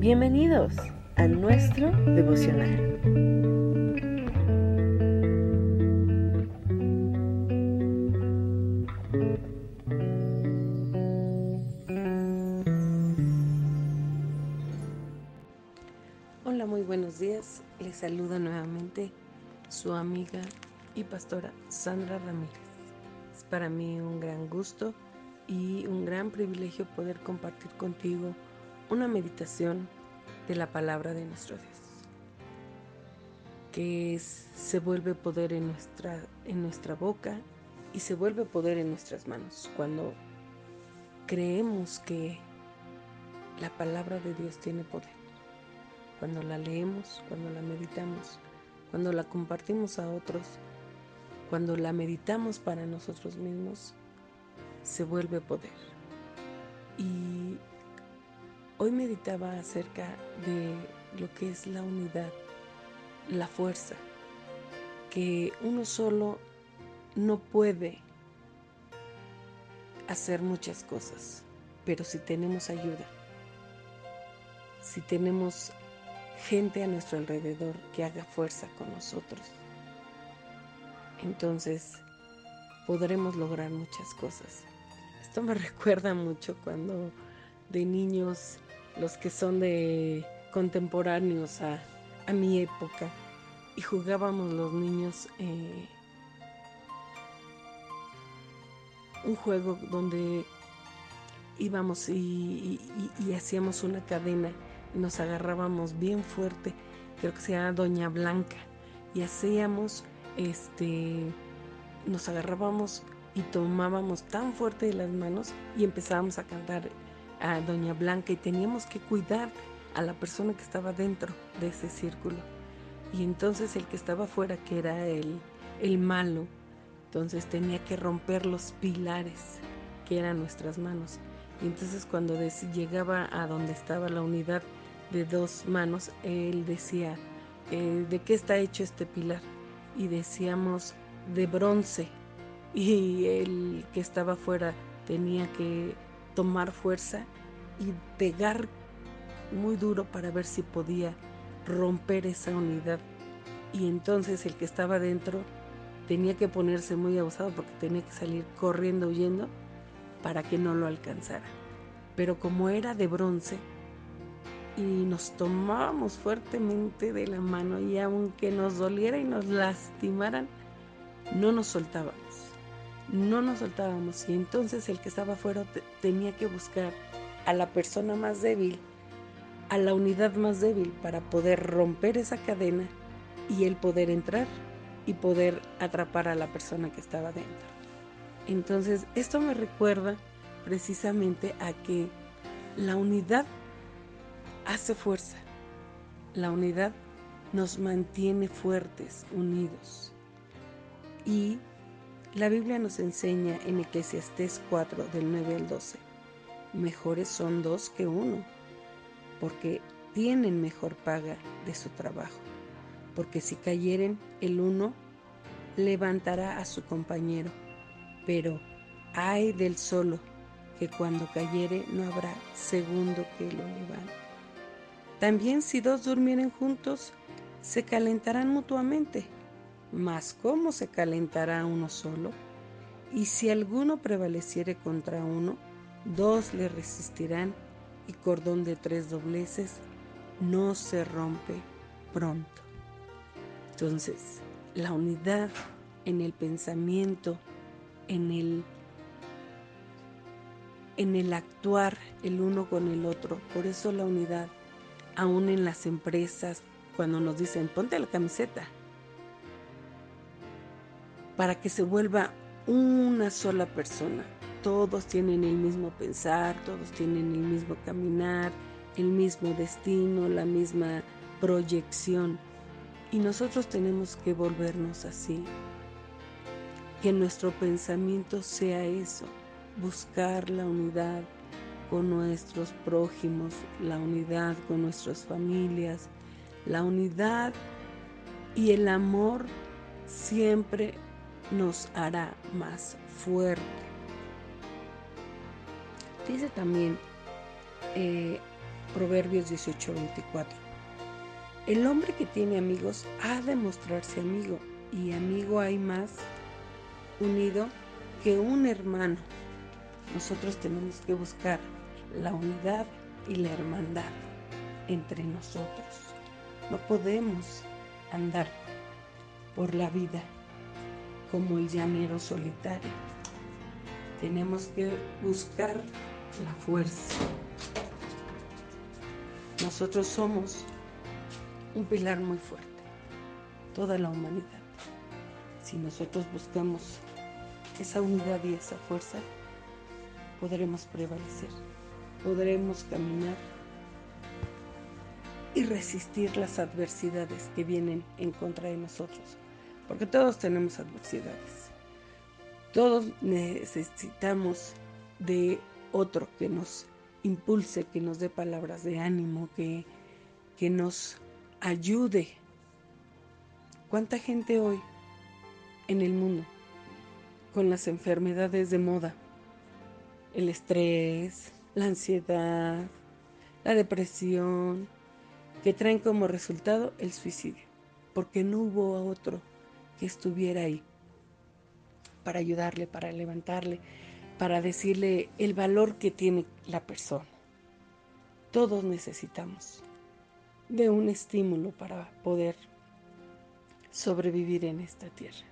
Bienvenidos a nuestro devocional. Hola, muy buenos días. Les saluda nuevamente su amiga y pastora Sandra Ramírez. Es para mí un gran gusto y un gran privilegio poder compartir contigo una meditación de la palabra de nuestro Dios, que se vuelve poder en nuestra, en nuestra boca y se vuelve poder en nuestras manos cuando creemos que la palabra de Dios tiene poder. Cuando la leemos, cuando la meditamos, cuando la compartimos a otros, cuando la meditamos para nosotros mismos, se vuelve poder. Y hoy meditaba acerca de lo que es la unidad, la fuerza, que uno solo no puede hacer muchas cosas, pero si tenemos ayuda, si tenemos gente a nuestro alrededor que haga fuerza con nosotros, entonces podremos lograr muchas cosas. Esto me recuerda mucho cuando de niños, los que son de contemporáneos a, mi época, y jugábamos los niños eh, un juego donde íbamos y, hacíamos una cadena y nos agarrábamos bien fuerte, creo que se llama Doña Blanca, y hacíamos este nos agarrábamos y tomábamos tan fuerte las manos y empezábamos a cantar a Doña Blanca y teníamos que cuidar a la persona que estaba dentro de ese círculo. Y entonces el que estaba afuera, que era el, el malo, entonces tenía que romper los pilares que eran nuestras manos. Y entonces cuando llegaba a donde estaba la unidad de dos manos, él decía, eh, ¿de qué está hecho este pilar? Y decíamos, de bronce y el que estaba afuera tenía que tomar fuerza y pegar muy duro para ver si podía romper esa unidad. Y entonces el que estaba dentro tenía que ponerse muy abusado porque tenía que salir corriendo, huyendo para que no lo alcanzara. Pero como era de bronce y nos tomábamos fuertemente de la mano y aunque nos doliera y nos lastimaran, no nos soltábamos, no nos soltábamos y entonces el que estaba afuera tenía que buscar a la persona más débil, a la unidad más débil para poder romper esa cadena y él poder entrar y poder atrapar a la persona que estaba dentro. Entonces, esto me recuerda precisamente a que la unidad hace fuerza. La unidad nos mantiene fuertes, unidos. Y la Biblia nos enseña en Eclesiastés 4 del 9 al 12, mejores son dos que uno, porque tienen mejor paga de su trabajo, porque si cayeren el uno, levantará a su compañero, pero ay del solo, que cuando cayere no habrá segundo que lo levante. También si dos durmieren juntos, se calentarán mutuamente mas ¿cómo se calentará uno solo? Y si alguno prevaleciere contra uno, dos le resistirán, y cordón de tres dobleces no se rompe pronto. Entonces, la unidad en el pensamiento, en el, en el actuar el uno con el otro, por eso la unidad, aún en las empresas, cuando nos dicen, ponte la camiseta, para que se vuelva una sola persona. Todos tienen el mismo pensar, todos tienen el mismo caminar, el mismo destino, la misma proyección. Y nosotros tenemos que volvernos así. Que nuestro pensamiento sea eso, buscar la unidad con nuestros prójimos, la unidad con nuestras familias, la unidad y el amor siempre nos hará más fuerte. Dice también eh, Proverbios 18:24. El hombre que tiene amigos ha de mostrarse amigo y amigo hay más unido que un hermano. Nosotros tenemos que buscar la unidad y la hermandad entre nosotros. No podemos andar por la vida como el llanero solitario. Tenemos que buscar la fuerza. Nosotros somos un pilar muy fuerte, toda la humanidad. Si nosotros buscamos esa unidad y esa fuerza, podremos prevalecer, podremos caminar y resistir las adversidades que vienen en contra de nosotros, porque todos tenemos adversidades. Todos necesitamos de otro que nos impulse, que nos dé palabras de ánimo, que, que nos ayude. ¿Cuánta gente hoy en el mundo con las enfermedades de moda? El estrés, la ansiedad, la depresión, que traen como resultado el suicidio, porque no hubo otro que estuviera ahí para ayudarle, para levantarle, para decirle el valor que tiene la persona. Todos necesitamos de un estímulo para poder sobrevivir en esta tierra.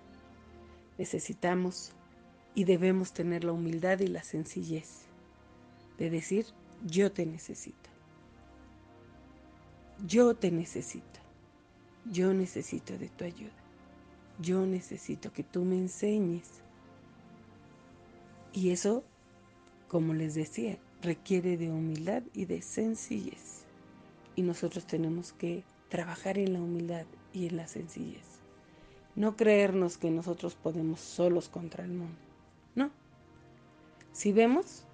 Necesitamos y debemos tener la humildad y la sencillez de decir, yo te necesito. Yo te necesito. Yo necesito de tu ayuda. Yo necesito que tú me enseñes. Y eso, como les decía, requiere de humildad y de sencillez. Y nosotros tenemos que trabajar en la humildad y en la sencillez. No creernos que nosotros podemos solos contra el mundo. No. Si vemos,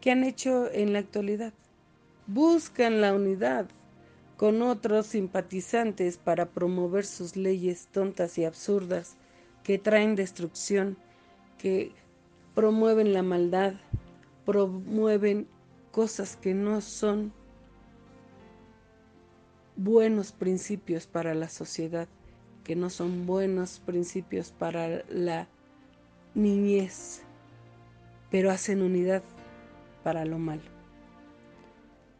¿qué han hecho en la actualidad? Buscan la unidad, con otros simpatizantes para promover sus leyes tontas y absurdas que traen destrucción, que promueven la maldad, promueven cosas que no son buenos principios para la sociedad, que no son buenos principios para la niñez, pero hacen unidad para lo malo.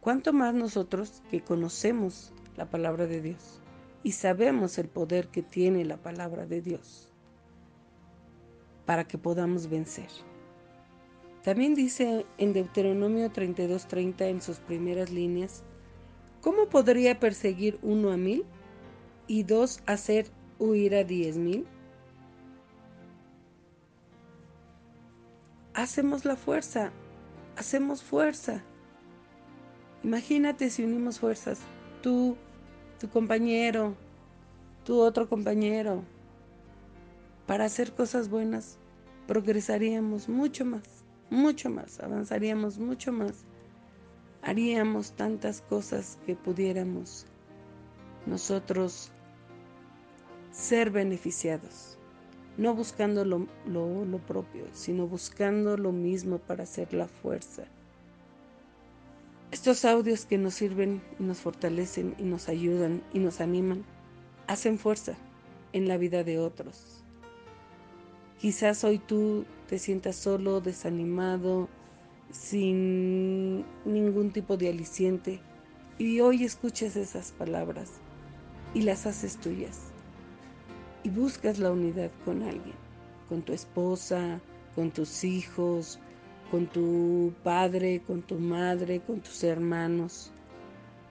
¿Cuánto más nosotros que conocemos la palabra de Dios y sabemos el poder que tiene la palabra de Dios para que podamos vencer? También dice en Deuteronomio 32:30 en sus primeras líneas, ¿cómo podría perseguir uno a mil y dos hacer huir a diez mil? Hacemos la fuerza, hacemos fuerza Imagínate si unimos fuerzas, tú, tu compañero, tu otro compañero, para hacer cosas buenas, progresaríamos mucho más, mucho más, avanzaríamos mucho más, haríamos tantas cosas que pudiéramos nosotros ser beneficiados, no buscando lo, lo propio, sino buscando lo mismo para hacer la fuerza estos audios que nos sirven y nos fortalecen y nos ayudan y nos animan, hacen fuerza en la vida de otros. Quizás hoy tú te sientas solo, desanimado, sin ningún tipo de aliciente, y hoy escuchas esas palabras y las haces tuyas. Y buscas la unidad con alguien, con tu esposa, con tus hijos, con tu padre, con tu madre, con tus hermanos.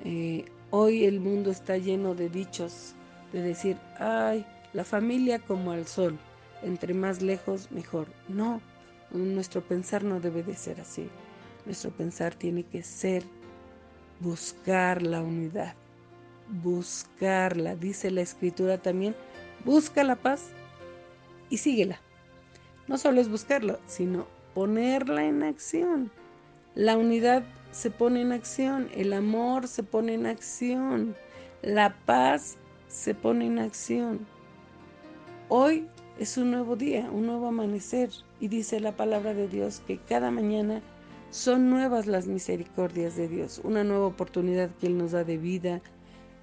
Eh, hoy el mundo está lleno de dichos, de decir, ay, la familia como al sol, entre más lejos mejor. No, nuestro pensar no debe de ser así. Nuestro pensar tiene que ser buscar la unidad, buscarla. Dice la escritura también, busca la paz y síguela. No solo es buscarlo, sino ponerla en acción. La unidad se pone en acción, el amor se pone en acción, la paz se pone en acción. Hoy es un nuevo día, un nuevo amanecer y dice la palabra de Dios que cada mañana son nuevas las misericordias de Dios, una nueva oportunidad que Él nos da de vida,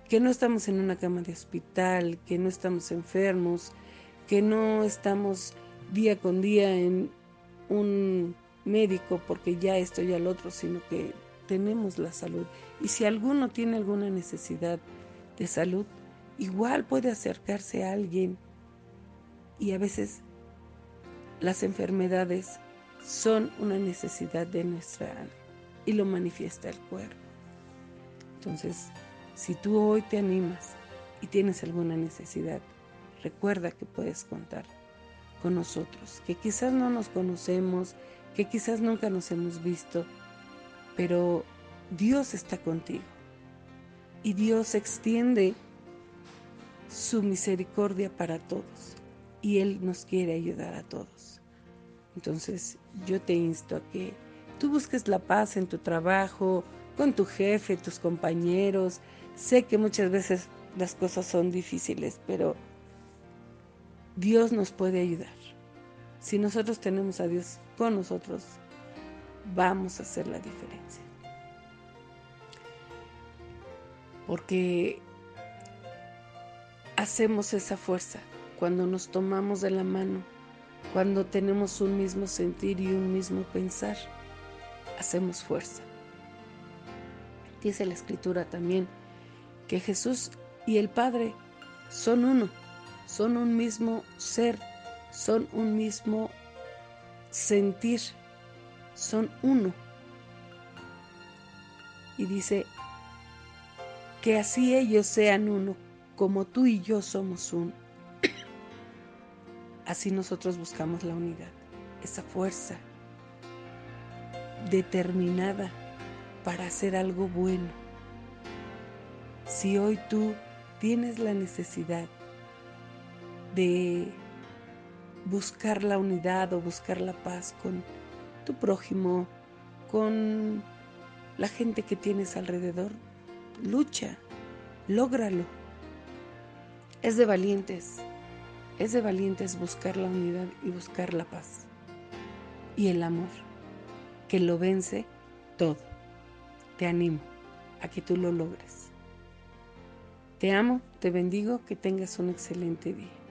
que no estamos en una cama de hospital, que no estamos enfermos, que no estamos día con día en un médico porque ya esto y al otro, sino que tenemos la salud. Y si alguno tiene alguna necesidad de salud, igual puede acercarse a alguien. Y a veces las enfermedades son una necesidad de nuestra alma y lo manifiesta el cuerpo. Entonces, si tú hoy te animas y tienes alguna necesidad, recuerda que puedes contar con nosotros, que quizás no nos conocemos, que quizás nunca nos hemos visto, pero Dios está contigo y Dios extiende su misericordia para todos y Él nos quiere ayudar a todos. Entonces yo te insto a que tú busques la paz en tu trabajo, con tu jefe, tus compañeros. Sé que muchas veces las cosas son difíciles, pero Dios nos puede ayudar. Si nosotros tenemos a Dios con nosotros, vamos a hacer la diferencia. Porque hacemos esa fuerza cuando nos tomamos de la mano, cuando tenemos un mismo sentir y un mismo pensar, hacemos fuerza. Dice la escritura también que Jesús y el Padre son uno son un mismo ser, son un mismo sentir, son uno. Y dice, que así ellos sean uno, como tú y yo somos uno. Así nosotros buscamos la unidad, esa fuerza determinada para hacer algo bueno. Si hoy tú tienes la necesidad de buscar la unidad o buscar la paz con tu prójimo, con la gente que tienes alrededor. Lucha, lógralo. Es de valientes, es de valientes buscar la unidad y buscar la paz. Y el amor, que lo vence todo. Te animo a que tú lo logres. Te amo, te bendigo, que tengas un excelente día.